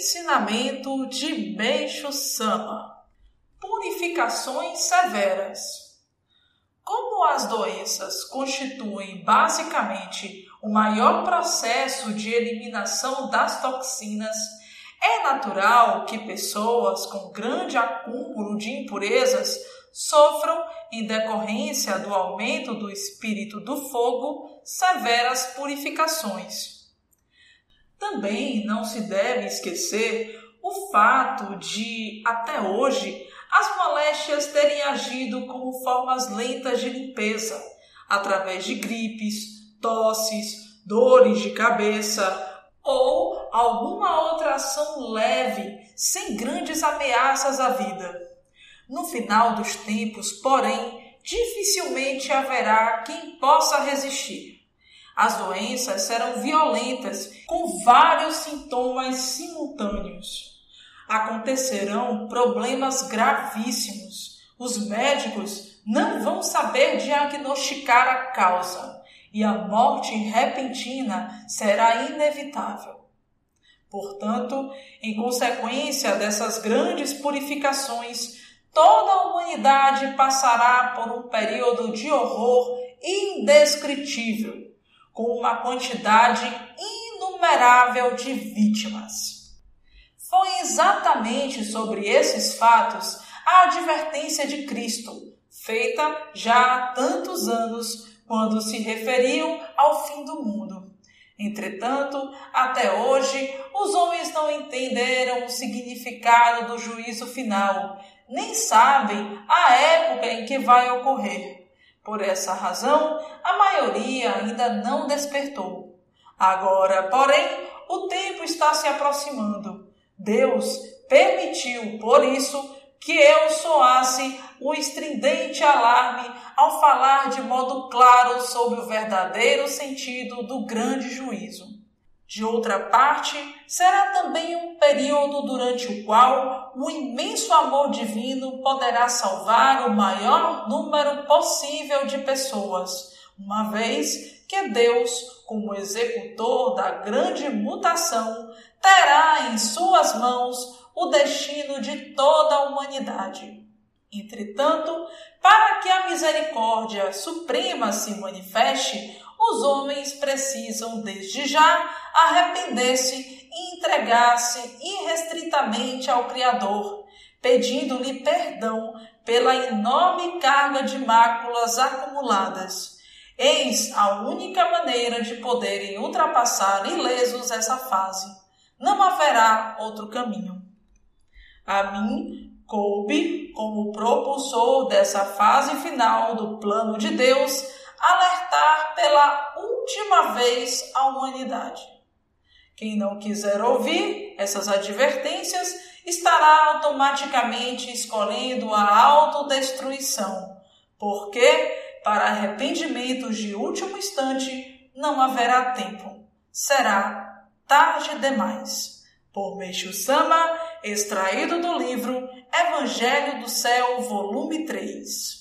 Ensinamento de Meixo Sama Purificações severas. Como as doenças constituem basicamente o maior processo de eliminação das toxinas, é natural que pessoas com grande acúmulo de impurezas sofram, em decorrência do aumento do espírito do fogo, severas purificações. Também não se deve esquecer o fato de, até hoje, as moléstias terem agido como formas lentas de limpeza, através de gripes, tosses, dores de cabeça ou alguma outra ação leve, sem grandes ameaças à vida. No final dos tempos, porém, dificilmente haverá quem possa resistir. As doenças serão violentas, com vários sintomas simultâneos. Acontecerão problemas gravíssimos. Os médicos não vão saber diagnosticar a causa e a morte repentina será inevitável. Portanto, em consequência dessas grandes purificações, toda a humanidade passará por um período de horror indescritível com uma quantidade inumerável de vítimas. Foi exatamente sobre esses fatos a advertência de Cristo, feita já há tantos anos, quando se referiam ao fim do mundo. Entretanto, até hoje, os homens não entenderam o significado do juízo final, nem sabem a época em que vai ocorrer. Por essa razão, a maioria ainda não despertou. Agora, porém, o tempo está se aproximando. Deus permitiu, por isso, que eu soasse o estridente alarme ao falar de modo claro sobre o verdadeiro sentido do grande juízo. De outra parte, será também um período durante o qual o imenso amor divino poderá salvar o maior número possível de pessoas, uma vez que Deus, como executor da grande mutação, terá em suas mãos o destino de toda a humanidade. Entretanto, para que a misericórdia suprema se manifeste, os homens precisam, desde já, arrepender-se e entregar-se irrestritamente ao Criador, pedindo-lhe perdão pela enorme carga de máculas acumuladas. Eis a única maneira de poderem ultrapassar ilesos essa fase. Não haverá outro caminho. A mim coube, como propulsor dessa fase final do plano de Deus, alertar pela última vez a humanidade. Quem não quiser ouvir essas advertências estará automaticamente escolhendo a autodestruição, porque para arrependimentos de último instante não haverá tempo. Será tarde demais. Por Meixo Sama, extraído do livro Evangelho do Céu, volume 3.